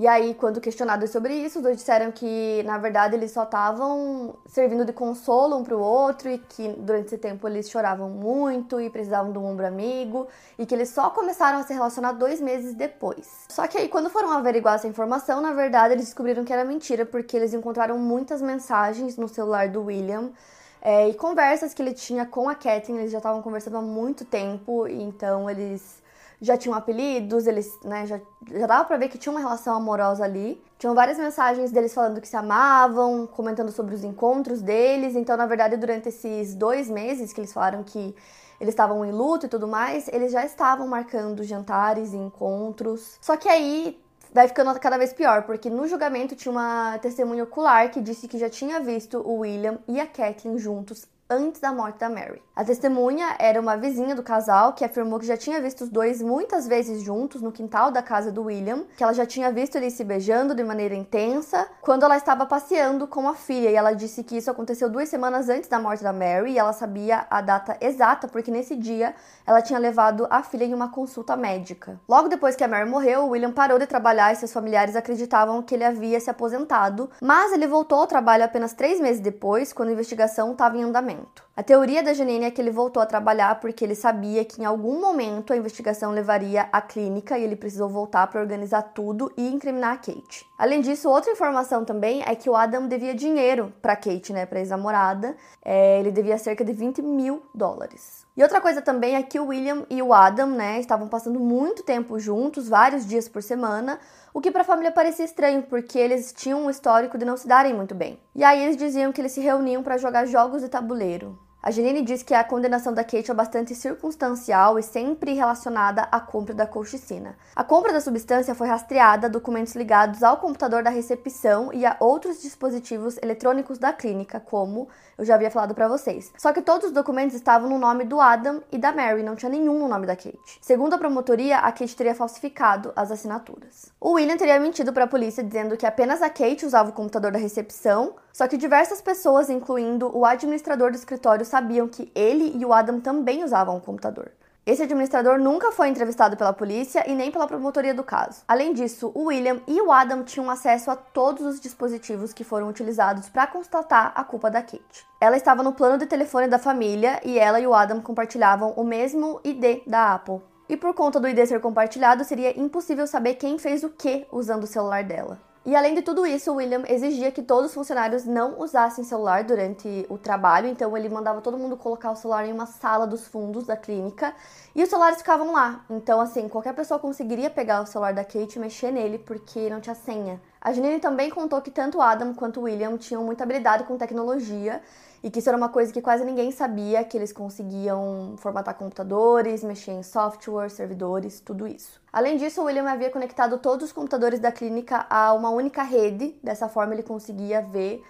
E aí, quando questionados sobre isso, os dois disseram que, na verdade, eles só estavam servindo de consolo um para o outro e que durante esse tempo eles choravam muito e precisavam de um ombro amigo e que eles só começaram a se relacionar dois meses depois. Só que aí, quando foram averiguar essa informação, na verdade, eles descobriram que era mentira porque eles encontraram muitas mensagens no celular do William é, e conversas que ele tinha com a Kathleen. Eles já estavam conversando há muito tempo, então eles já tinham apelidos, eles, né, já, já dava pra ver que tinha uma relação amorosa ali. Tinham várias mensagens deles falando que se amavam, comentando sobre os encontros deles. Então, na verdade, durante esses dois meses que eles falaram que eles estavam em luto e tudo mais, eles já estavam marcando jantares e encontros. Só que aí vai ficando cada vez pior, porque no julgamento tinha uma testemunha ocular que disse que já tinha visto o William e a Kathleen juntos antes da morte da Mary. A testemunha era uma vizinha do casal que afirmou que já tinha visto os dois muitas vezes juntos no quintal da casa do William, que ela já tinha visto eles se beijando de maneira intensa quando ela estava passeando com a filha, e ela disse que isso aconteceu duas semanas antes da morte da Mary, e ela sabia a data exata porque nesse dia ela tinha levado a filha em uma consulta médica. Logo depois que a Mary morreu, o William parou de trabalhar e seus familiares acreditavam que ele havia se aposentado, mas ele voltou ao trabalho apenas três meses depois, quando a investigação estava em andamento. A teoria da Janine é que ele voltou a trabalhar porque ele sabia que em algum momento a investigação levaria à clínica e ele precisou voltar para organizar tudo e incriminar a Kate. Além disso, outra informação também é que o Adam devia dinheiro para Kate, né, para ex-namorada. É, ele devia cerca de 20 mil dólares. E outra coisa também é que o William e o Adam, né, estavam passando muito tempo juntos, vários dias por semana, o que para a família parecia estranho, porque eles tinham um histórico de não se darem muito bem. E aí eles diziam que eles se reuniam para jogar jogos de tabuleiro. A Janine diz que a condenação da Kate é bastante circunstancial e sempre relacionada à compra da colchicina. A compra da substância foi rastreada a documentos ligados ao computador da recepção e a outros dispositivos eletrônicos da clínica, como eu já havia falado para vocês. Só que todos os documentos estavam no nome do Adam e da Mary, não tinha nenhum no nome da Kate. Segundo a promotoria, a Kate teria falsificado as assinaturas. O William teria mentido para a polícia dizendo que apenas a Kate usava o computador da recepção, só que diversas pessoas, incluindo o administrador do escritório, sabiam que ele e o Adam também usavam o computador. Esse administrador nunca foi entrevistado pela polícia e nem pela promotoria do caso. Além disso, o William e o Adam tinham acesso a todos os dispositivos que foram utilizados para constatar a culpa da Kate. Ela estava no plano de telefone da família e ela e o Adam compartilhavam o mesmo ID da Apple. E por conta do ID ser compartilhado, seria impossível saber quem fez o que usando o celular dela. E além de tudo isso, o William exigia que todos os funcionários não usassem celular durante o trabalho, então ele mandava todo mundo colocar o celular em uma sala dos fundos da clínica e os celulares ficavam lá. Então, assim, qualquer pessoa conseguiria pegar o celular da Kate e mexer nele porque não tinha senha. A Janine também contou que tanto Adam quanto William tinham muita habilidade com tecnologia e que isso era uma coisa que quase ninguém sabia, que eles conseguiam formatar computadores, mexer em software, servidores, tudo isso. Além disso, o William havia conectado todos os computadores da clínica a uma única rede, dessa forma ele conseguia ver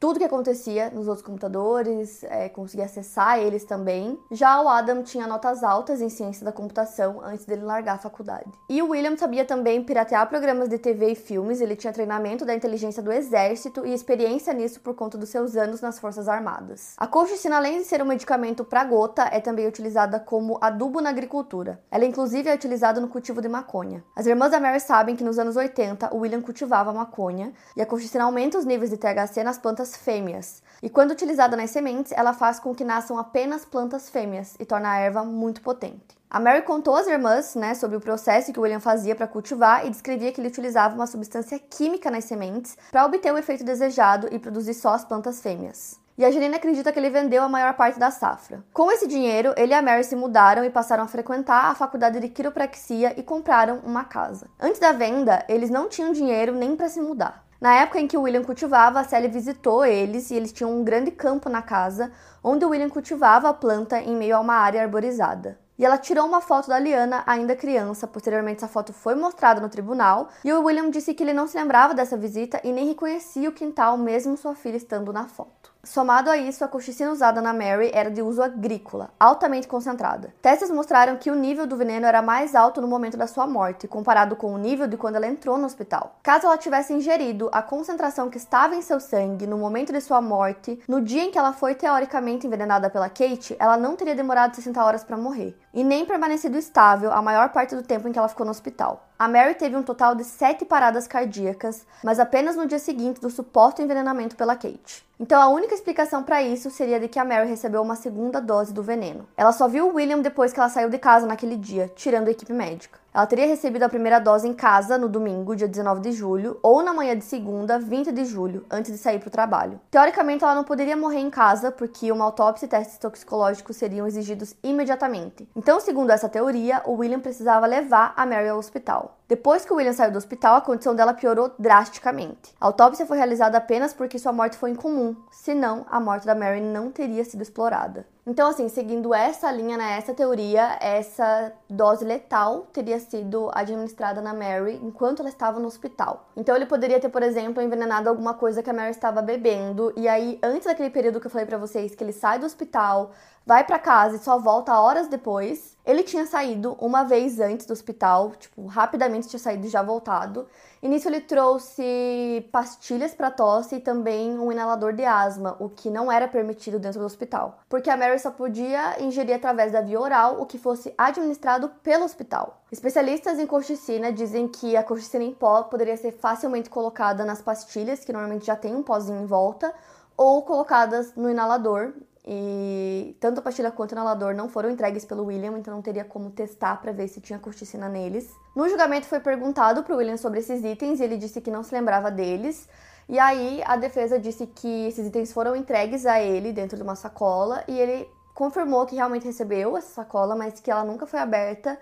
tudo que acontecia nos outros computadores, é, conseguia acessar eles também. Já o Adam tinha notas altas em ciência da computação antes dele largar a faculdade. E o William sabia também piratear programas de TV e filmes, ele tinha treinamento da inteligência do exército e experiência nisso por conta dos seus anos nas Forças Armadas. A colchicina, além de ser um medicamento para gota, é também utilizada como adubo na agricultura. Ela, inclusive, é utilizada no cultivo de maconha. As irmãs da Mary sabem que nos anos 80 o William cultivava maconha e a colchicina aumenta os níveis de THC nas plantas plantas fêmeas. E quando utilizada nas sementes, ela faz com que nasçam apenas plantas fêmeas e torna a erva muito potente. A Mary contou às irmãs né, sobre o processo que William fazia para cultivar e descrevia que ele utilizava uma substância química nas sementes para obter o efeito desejado e produzir só as plantas fêmeas. E a Janine acredita que ele vendeu a maior parte da safra. Com esse dinheiro, ele e a Mary se mudaram e passaram a frequentar a faculdade de quiropraxia e compraram uma casa. Antes da venda, eles não tinham dinheiro nem para se mudar. Na época em que William cultivava, a Sally visitou eles e eles tinham um grande campo na casa, onde William cultivava a planta em meio a uma área arborizada. E ela tirou uma foto da Liana ainda criança. Posteriormente, essa foto foi mostrada no tribunal. E o William disse que ele não se lembrava dessa visita e nem reconhecia o quintal, mesmo sua filha estando na foto. Somado a isso, a colchicina usada na Mary era de uso agrícola, altamente concentrada. Testes mostraram que o nível do veneno era mais alto no momento da sua morte, comparado com o nível de quando ela entrou no hospital. Caso ela tivesse ingerido a concentração que estava em seu sangue no momento de sua morte, no dia em que ela foi teoricamente envenenada pela Kate, ela não teria demorado 60 horas para morrer, e nem permanecido estável a maior parte do tempo em que ela ficou no hospital. A Mary teve um total de sete paradas cardíacas, mas apenas no dia seguinte do suposto envenenamento pela Kate. Então a única explicação para isso seria de que a Mary recebeu uma segunda dose do veneno. Ela só viu o William depois que ela saiu de casa naquele dia, tirando a equipe médica. Ela teria recebido a primeira dose em casa no domingo, dia 19 de julho, ou na manhã de segunda, 20 de julho, antes de sair para o trabalho. Teoricamente, ela não poderia morrer em casa porque uma autópsia e testes toxicológicos seriam exigidos imediatamente. Então, segundo essa teoria, o William precisava levar a Mary ao hospital. Depois que William saiu do hospital, a condição dela piorou drasticamente. A autópsia foi realizada apenas porque sua morte foi incomum, senão a morte da Mary não teria sido explorada. Então, assim, seguindo essa linha, né, essa teoria, essa dose letal teria sido administrada na Mary enquanto ela estava no hospital. Então, ele poderia ter, por exemplo, envenenado alguma coisa que a Mary estava bebendo, e aí, antes daquele período que eu falei para vocês, que ele sai do hospital, vai para casa e só volta horas depois, ele tinha saído uma vez antes do hospital, tipo, rapidamente tinha saído e já voltado. E nisso ele trouxe pastilhas para tosse e também um inalador de asma, o que não era permitido dentro do hospital, porque a Mary só podia ingerir através da via oral o que fosse administrado pelo hospital. Especialistas em colchicina dizem que a colchicina em pó poderia ser facilmente colocada nas pastilhas, que normalmente já tem um pozinho em volta, ou colocadas no inalador e tanto a pastilha quanto o inalador não foram entregues pelo William, então não teria como testar para ver se tinha corticina neles. No julgamento foi perguntado para o William sobre esses itens e ele disse que não se lembrava deles. E aí a defesa disse que esses itens foram entregues a ele dentro de uma sacola e ele confirmou que realmente recebeu essa sacola, mas que ela nunca foi aberta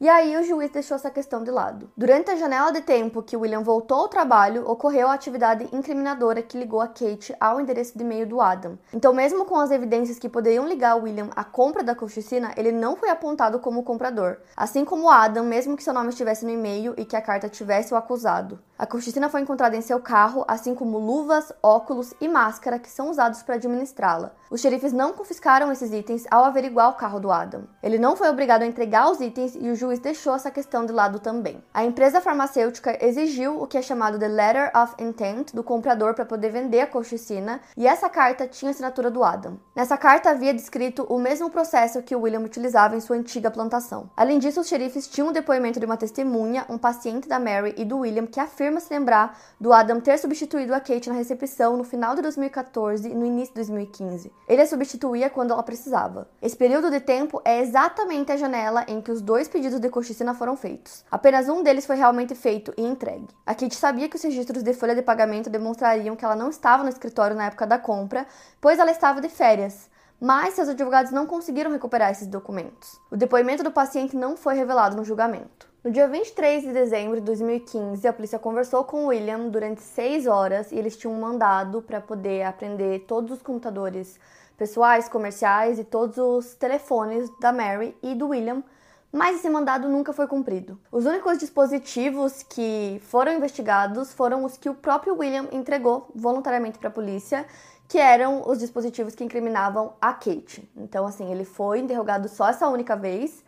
e aí o juiz deixou essa questão de lado. Durante a janela de tempo que William voltou ao trabalho, ocorreu a atividade incriminadora que ligou a Kate ao endereço de e-mail do Adam. Então, mesmo com as evidências que poderiam ligar William à compra da colchicina, ele não foi apontado como comprador. Assim como Adam, mesmo que seu nome estivesse no e-mail e que a carta tivesse o acusado. A colchicina foi encontrada em seu carro, assim como luvas, óculos e máscara que são usados para administrá-la. Os xerifes não confiscaram esses itens ao averiguar o carro do Adam. Ele não foi obrigado a entregar os itens e o juiz deixou essa questão de lado também. A empresa farmacêutica exigiu o que é chamado de Letter of Intent do comprador para poder vender a colchicina e essa carta tinha assinatura do Adam. Nessa carta havia descrito o mesmo processo que o William utilizava em sua antiga plantação. Além disso, os xerifes tinham um depoimento de uma testemunha, um paciente da Mary e do William, que afirma se lembrar do Adam ter substituído a Kate na recepção no final de 2014 e no início de 2015. Ele a substituía quando ela precisava. Esse período de tempo é exatamente a janela em que os dois pedidos de colchicina foram feitos. Apenas um deles foi realmente feito e entregue. A Kate sabia que os registros de folha de pagamento demonstrariam que ela não estava no escritório na época da compra, pois ela estava de férias mas seus advogados não conseguiram recuperar esses documentos. O depoimento do paciente não foi revelado no julgamento. No dia 23 de dezembro de 2015, a polícia conversou com William durante seis horas e eles tinham um mandado para poder aprender todos os computadores pessoais, comerciais e todos os telefones da Mary e do William, mas esse mandado nunca foi cumprido. Os únicos dispositivos que foram investigados foram os que o próprio William entregou voluntariamente para a polícia, que eram os dispositivos que incriminavam a Kate. Então, assim, ele foi interrogado só essa única vez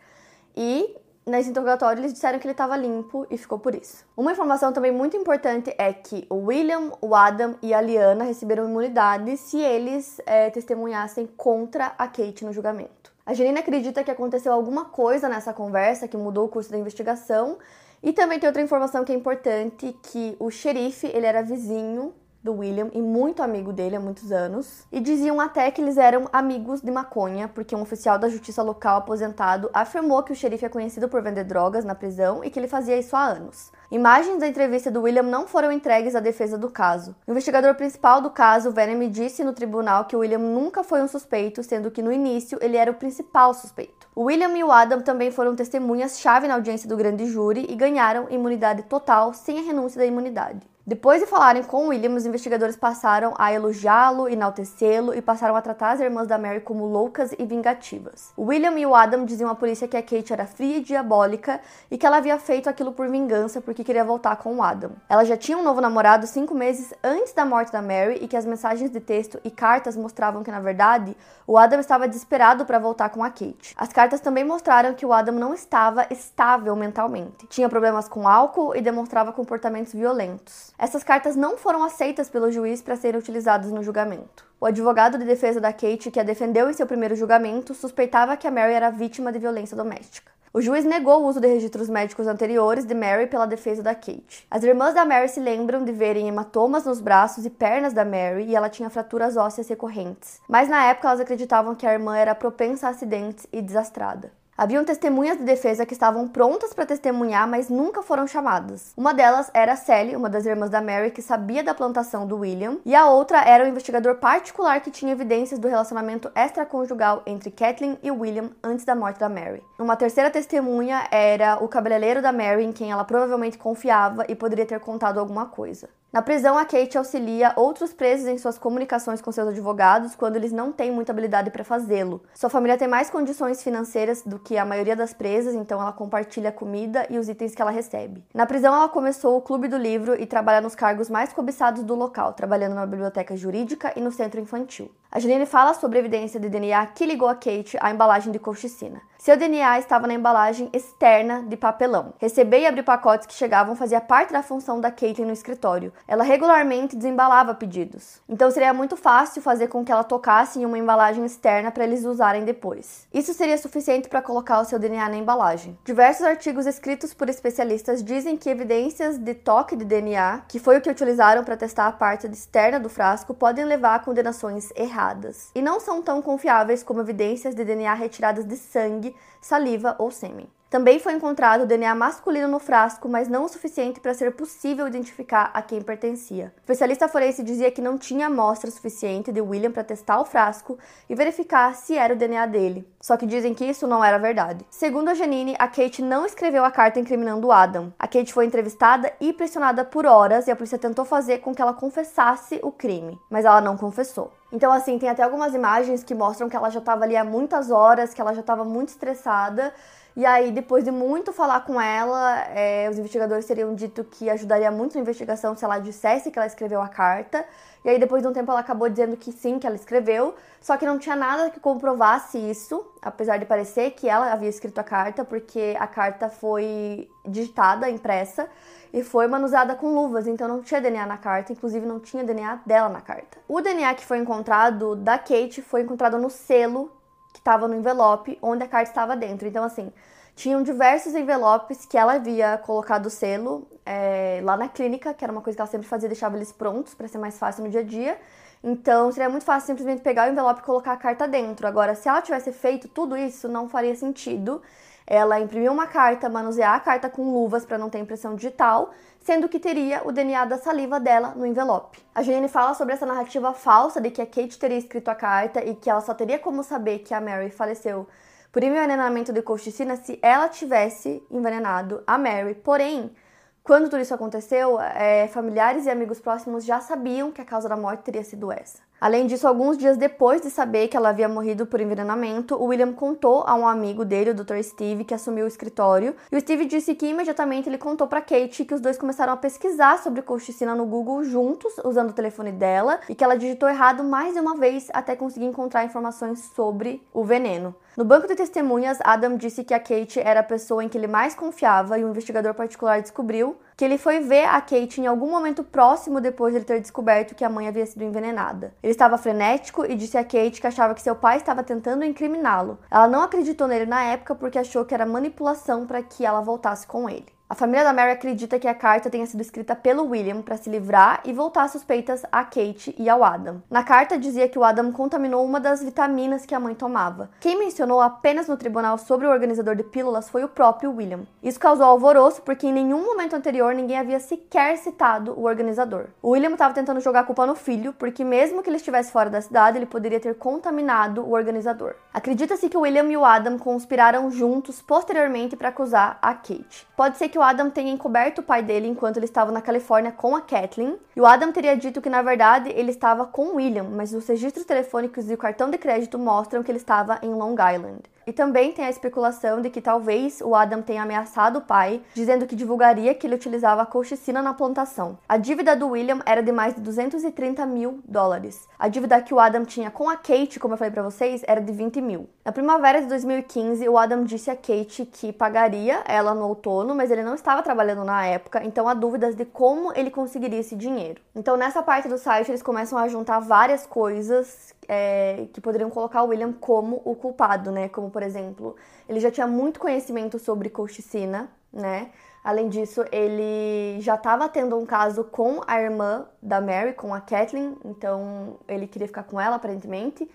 e nesse interrogatório eles disseram que ele estava limpo e ficou por isso. Uma informação também muito importante é que o William, o Adam e a Liana receberam imunidade se eles é, testemunhassem contra a Kate no julgamento. A Janine acredita que aconteceu alguma coisa nessa conversa que mudou o curso da investigação. E também tem outra informação que é importante, que o xerife, ele era vizinho do William e muito amigo dele há muitos anos. E diziam até que eles eram amigos de maconha, porque um oficial da justiça local aposentado afirmou que o xerife é conhecido por vender drogas na prisão e que ele fazia isso há anos. Imagens da entrevista do William não foram entregues à defesa do caso. O investigador principal do caso, Venom, disse no tribunal que o William nunca foi um suspeito, sendo que no início ele era o principal suspeito. O William e o Adam também foram testemunhas-chave na audiência do grande júri e ganharam imunidade total sem a renúncia da imunidade. Depois de falarem com William, os investigadores passaram a elogiá-lo, enaltecê-lo e passaram a tratar as irmãs da Mary como loucas e vingativas. William e o Adam diziam à polícia que a Kate era fria e diabólica e que ela havia feito aquilo por vingança porque queria voltar com o Adam. Ela já tinha um novo namorado cinco meses antes da morte da Mary e que as mensagens de texto e cartas mostravam que, na verdade, o Adam estava desesperado para voltar com a Kate. As cartas também mostraram que o Adam não estava estável mentalmente. Tinha problemas com álcool e demonstrava comportamentos violentos. Essas cartas não foram aceitas pelo juiz para serem utilizadas no julgamento. O advogado de defesa da Kate, que a defendeu em seu primeiro julgamento, suspeitava que a Mary era vítima de violência doméstica. O juiz negou o uso de registros médicos anteriores de Mary pela defesa da Kate. As irmãs da Mary se lembram de verem hematomas nos braços e pernas da Mary e ela tinha fraturas ósseas recorrentes. Mas na época elas acreditavam que a irmã era propensa a acidentes e desastrada. Haviam testemunhas de defesa que estavam prontas para testemunhar, mas nunca foram chamadas. Uma delas era Sally, uma das irmãs da Mary, que sabia da plantação do William, e a outra era o investigador particular que tinha evidências do relacionamento extraconjugal entre Kathleen e William antes da morte da Mary. Uma terceira testemunha era o cabeleireiro da Mary, em quem ela provavelmente confiava e poderia ter contado alguma coisa. Na prisão, a Kate auxilia outros presos em suas comunicações com seus advogados quando eles não têm muita habilidade para fazê-lo. Sua família tem mais condições financeiras do que a maioria das presas, então ela compartilha a comida e os itens que ela recebe. Na prisão, ela começou o Clube do Livro e trabalha nos cargos mais cobiçados do local, trabalhando na biblioteca jurídica e no centro infantil. A Janine fala sobre a evidência de DNA que ligou a Kate à embalagem de colchicina. Seu DNA estava na embalagem externa de papelão. Receber e abrir pacotes que chegavam fazia parte da função da Caitlyn no escritório. Ela regularmente desembalava pedidos. Então seria muito fácil fazer com que ela tocasse em uma embalagem externa para eles usarem depois. Isso seria suficiente para colocar o seu DNA na embalagem. Diversos artigos escritos por especialistas dizem que evidências de toque de DNA, que foi o que utilizaram para testar a parte externa do frasco, podem levar a condenações erradas e não são tão confiáveis como evidências de DNA retiradas de sangue saliva ou sêmen. Também foi encontrado DNA masculino no frasco, mas não o suficiente para ser possível identificar a quem pertencia. O especialista forense dizia que não tinha amostra suficiente de William para testar o frasco e verificar se era o DNA dele. Só que dizem que isso não era verdade. Segundo a Janine, a Kate não escreveu a carta incriminando Adam. A Kate foi entrevistada e pressionada por horas e a polícia tentou fazer com que ela confessasse o crime, mas ela não confessou. Então, assim, tem até algumas imagens que mostram que ela já estava ali há muitas horas, que ela já estava muito estressada e aí, depois de muito falar com ela, é, os investigadores teriam dito que ajudaria muito na investigação se ela dissesse que ela escreveu a carta. E aí, depois de um tempo, ela acabou dizendo que sim, que ela escreveu, só que não tinha nada que comprovasse isso, apesar de parecer que ela havia escrito a carta, porque a carta foi digitada, impressa, e foi manuseada com luvas, então não tinha DNA na carta, inclusive não tinha DNA dela na carta. O DNA que foi encontrado da Kate foi encontrado no selo estava no envelope onde a carta estava dentro. Então, assim, tinham diversos envelopes que ela havia colocado o selo é, lá na clínica, que era uma coisa que ela sempre fazia, deixava eles prontos para ser mais fácil no dia a dia. Então, seria muito fácil simplesmente pegar o envelope e colocar a carta dentro. Agora, se ela tivesse feito tudo isso, não faria sentido ela imprimir uma carta, manusear a carta com luvas para não ter impressão digital, sendo que teria o DNA da saliva dela no envelope. A Juliane fala sobre essa narrativa falsa de que a Kate teria escrito a carta e que ela só teria como saber que a Mary faleceu por envenenamento de colchicina se ela tivesse envenenado a Mary. Porém, quando tudo isso aconteceu, é, familiares e amigos próximos já sabiam que a causa da morte teria sido essa. Além disso, alguns dias depois de saber que ela havia morrido por envenenamento, o William contou a um amigo dele, o Dr. Steve, que assumiu o escritório, e o Steve disse que imediatamente ele contou para Kate que os dois começaram a pesquisar sobre colchicina no Google juntos, usando o telefone dela, e que ela digitou errado mais de uma vez até conseguir encontrar informações sobre o veneno. No banco de testemunhas, Adam disse que a Kate era a pessoa em que ele mais confiava e um investigador particular descobriu que ele foi ver a Kate em algum momento próximo depois de ele ter descoberto que a mãe havia sido envenenada. Ele estava frenético e disse a Kate que achava que seu pai estava tentando incriminá-lo. Ela não acreditou nele na época porque achou que era manipulação para que ela voltasse com ele. A família da Mary acredita que a carta tenha sido escrita pelo William para se livrar e voltar suspeitas a Kate e ao Adam. Na carta dizia que o Adam contaminou uma das vitaminas que a mãe tomava. Quem mencionou apenas no tribunal sobre o organizador de pílulas foi o próprio William. Isso causou alvoroço porque em nenhum momento anterior ninguém havia sequer citado o organizador. O William estava tentando jogar a culpa no filho, porque mesmo que ele estivesse fora da cidade, ele poderia ter contaminado o organizador. Acredita-se que o William e o Adam conspiraram juntos posteriormente para acusar a Kate. Pode ser que que o Adam tenha encoberto o pai dele enquanto ele estava na Califórnia com a Kathleen, e o Adam teria dito que na verdade ele estava com William, mas os registros telefônicos e o cartão de crédito mostram que ele estava em Long Island. E também tem a especulação de que talvez o Adam tenha ameaçado o pai, dizendo que divulgaria que ele utilizava a colchicina na plantação. A dívida do William era de mais de 230 mil dólares. A dívida que o Adam tinha com a Kate, como eu falei para vocês, era de 20 mil. Na primavera de 2015, o Adam disse a Kate que pagaria ela no outono, mas ele não estava trabalhando na época, então há dúvidas de como ele conseguiria esse dinheiro. Então nessa parte do site eles começam a juntar várias coisas é, que poderiam colocar o William como o culpado, né? Como, por exemplo, ele já tinha muito conhecimento sobre colchicina, né? Além disso, ele já estava tendo um caso com a irmã da Mary, com a Kathleen, então ele queria ficar com ela, aparentemente.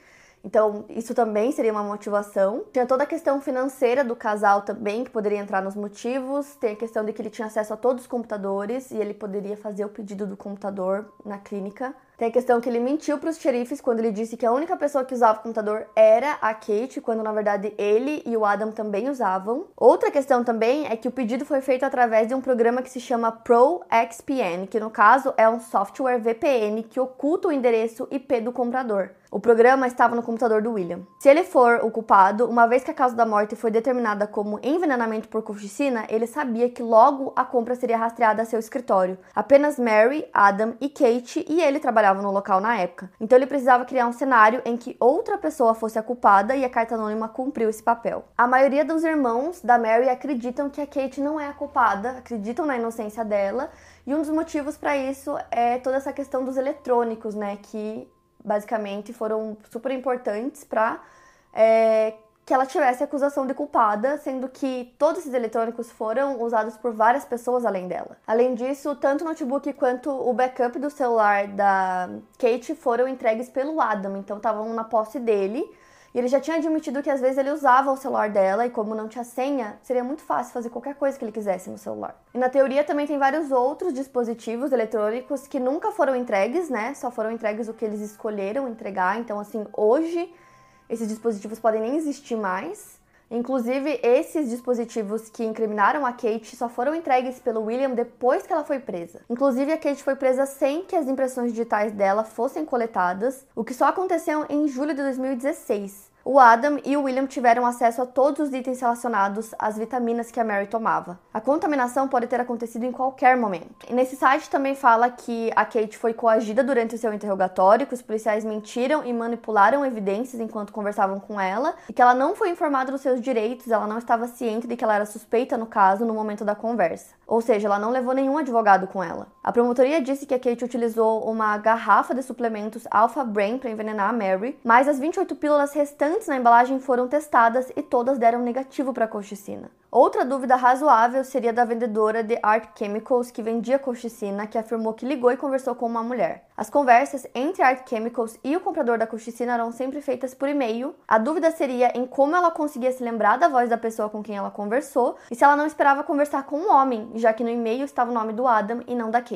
Então, isso também seria uma motivação. Tinha toda a questão financeira do casal também, que poderia entrar nos motivos. Tem a questão de que ele tinha acesso a todos os computadores e ele poderia fazer o pedido do computador na clínica. Tem a questão que ele mentiu para os xerifes quando ele disse que a única pessoa que usava o computador era a Kate, quando na verdade ele e o Adam também usavam. Outra questão também é que o pedido foi feito através de um programa que se chama ProXPN, que no caso é um software VPN que oculta o endereço IP do comprador. O programa estava no computador do William. Se ele for o culpado, uma vez que a causa da morte foi determinada como envenenamento por colchicina, ele sabia que logo a compra seria rastreada a seu escritório. Apenas Mary, Adam e Kate e ele trabalhavam trabalhavam no local na época. Então ele precisava criar um cenário em que outra pessoa fosse a culpada e a carta anônima cumpriu esse papel. A maioria dos irmãos da Mary acreditam que a Kate não é a culpada, acreditam na inocência dela, e um dos motivos para isso é toda essa questão dos eletrônicos, né, que basicamente foram super importantes para é, que ela tivesse acusação de culpada, sendo que todos esses eletrônicos foram usados por várias pessoas além dela. Além disso, tanto o notebook quanto o backup do celular da Kate foram entregues pelo Adam, então estavam na posse dele. E ele já tinha admitido que às vezes ele usava o celular dela e como não tinha senha, seria muito fácil fazer qualquer coisa que ele quisesse no celular. E na teoria também tem vários outros dispositivos eletrônicos que nunca foram entregues, né? Só foram entregues o que eles escolheram entregar. Então assim, hoje esses dispositivos podem nem existir mais. Inclusive, esses dispositivos que incriminaram a Kate só foram entregues pelo William depois que ela foi presa. Inclusive, a Kate foi presa sem que as impressões digitais dela fossem coletadas, o que só aconteceu em julho de 2016. O Adam e o William tiveram acesso a todos os itens relacionados às vitaminas que a Mary tomava. A contaminação pode ter acontecido em qualquer momento. E nesse site também fala que a Kate foi coagida durante o seu interrogatório, que os policiais mentiram e manipularam evidências enquanto conversavam com ela, e que ela não foi informada dos seus direitos, ela não estava ciente de que ela era suspeita no caso no momento da conversa. Ou seja, ela não levou nenhum advogado com ela. A promotoria disse que a Kate utilizou uma garrafa de suplementos Alpha Brain para envenenar a Mary, mas as 28 pílulas restantes na embalagem foram testadas e todas deram negativo para a colchicina. Outra dúvida razoável seria da vendedora de Art Chemicals que vendia colchicina, que afirmou que ligou e conversou com uma mulher. As conversas entre Art Chemicals e o comprador da colchicina eram sempre feitas por e-mail. A dúvida seria em como ela conseguia se lembrar da voz da pessoa com quem ela conversou e se ela não esperava conversar com um homem, já que no e-mail estava o nome do Adam e não da Kate.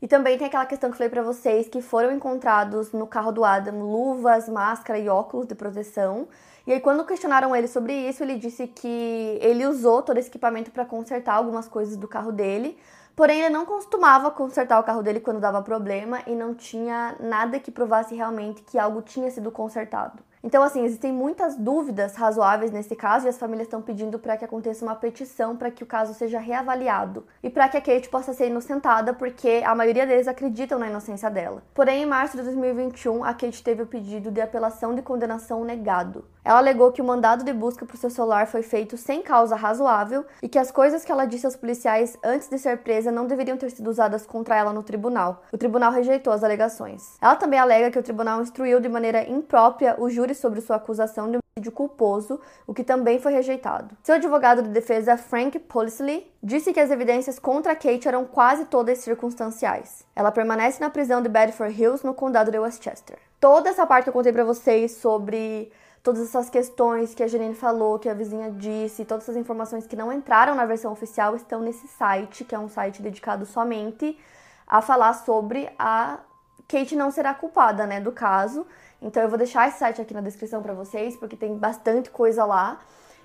E também tem aquela questão que eu falei para vocês que foram encontrados no carro do Adam luvas, máscara e óculos de proteção. E aí quando questionaram ele sobre isso, ele disse que ele usou todo esse equipamento para consertar algumas coisas do carro dele, Porém, ele não costumava consertar o carro dele quando dava problema e não tinha nada que provasse realmente que algo tinha sido consertado. Então, assim, existem muitas dúvidas razoáveis nesse caso e as famílias estão pedindo para que aconteça uma petição para que o caso seja reavaliado e para que a Kate possa ser inocentada, porque a maioria deles acreditam na inocência dela. Porém, em março de 2021, a Kate teve o pedido de apelação de condenação negado. Ela alegou que o mandado de busca para o seu celular foi feito sem causa razoável e que as coisas que ela disse aos policiais antes de ser presa não deveriam ter sido usadas contra ela no tribunal. O tribunal rejeitou as alegações. Ela também alega que o tribunal instruiu de maneira imprópria o júri sobre sua acusação de homicídio culposo, o que também foi rejeitado. Seu advogado de defesa, Frank Polisley, disse que as evidências contra Kate eram quase todas circunstanciais. Ela permanece na prisão de Bedford Hills, no condado de Westchester. Toda essa parte eu contei para vocês sobre todas essas questões que a Janine falou, que a vizinha disse, todas essas informações que não entraram na versão oficial estão nesse site, que é um site dedicado somente a falar sobre a Kate não será culpada, né, do caso. Então eu vou deixar esse site aqui na descrição para vocês, porque tem bastante coisa lá.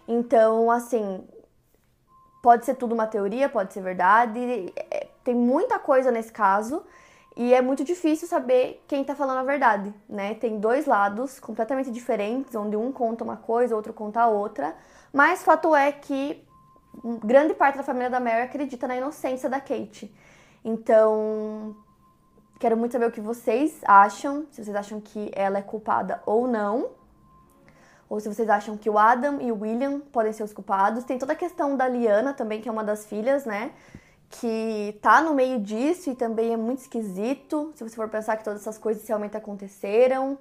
Então, assim, pode ser tudo uma teoria, pode ser verdade, é, tem muita coisa nesse caso. E é muito difícil saber quem tá falando a verdade, né? Tem dois lados completamente diferentes, onde um conta uma coisa, outro conta a outra. Mas fato é que grande parte da família da Mary acredita na inocência da Kate. Então, quero muito saber o que vocês acham, se vocês acham que ela é culpada ou não. Ou se vocês acham que o Adam e o William podem ser os culpados. Tem toda a questão da Liana também, que é uma das filhas, né? que tá no meio disso e também é muito esquisito, se você for pensar que todas essas coisas realmente aconteceram.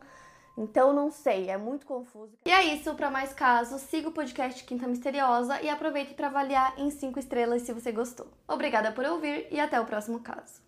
Então não sei, é muito confuso. E é isso, para mais casos, siga o podcast Quinta Misteriosa e aproveite para avaliar em 5 estrelas se você gostou. Obrigada por ouvir e até o próximo caso.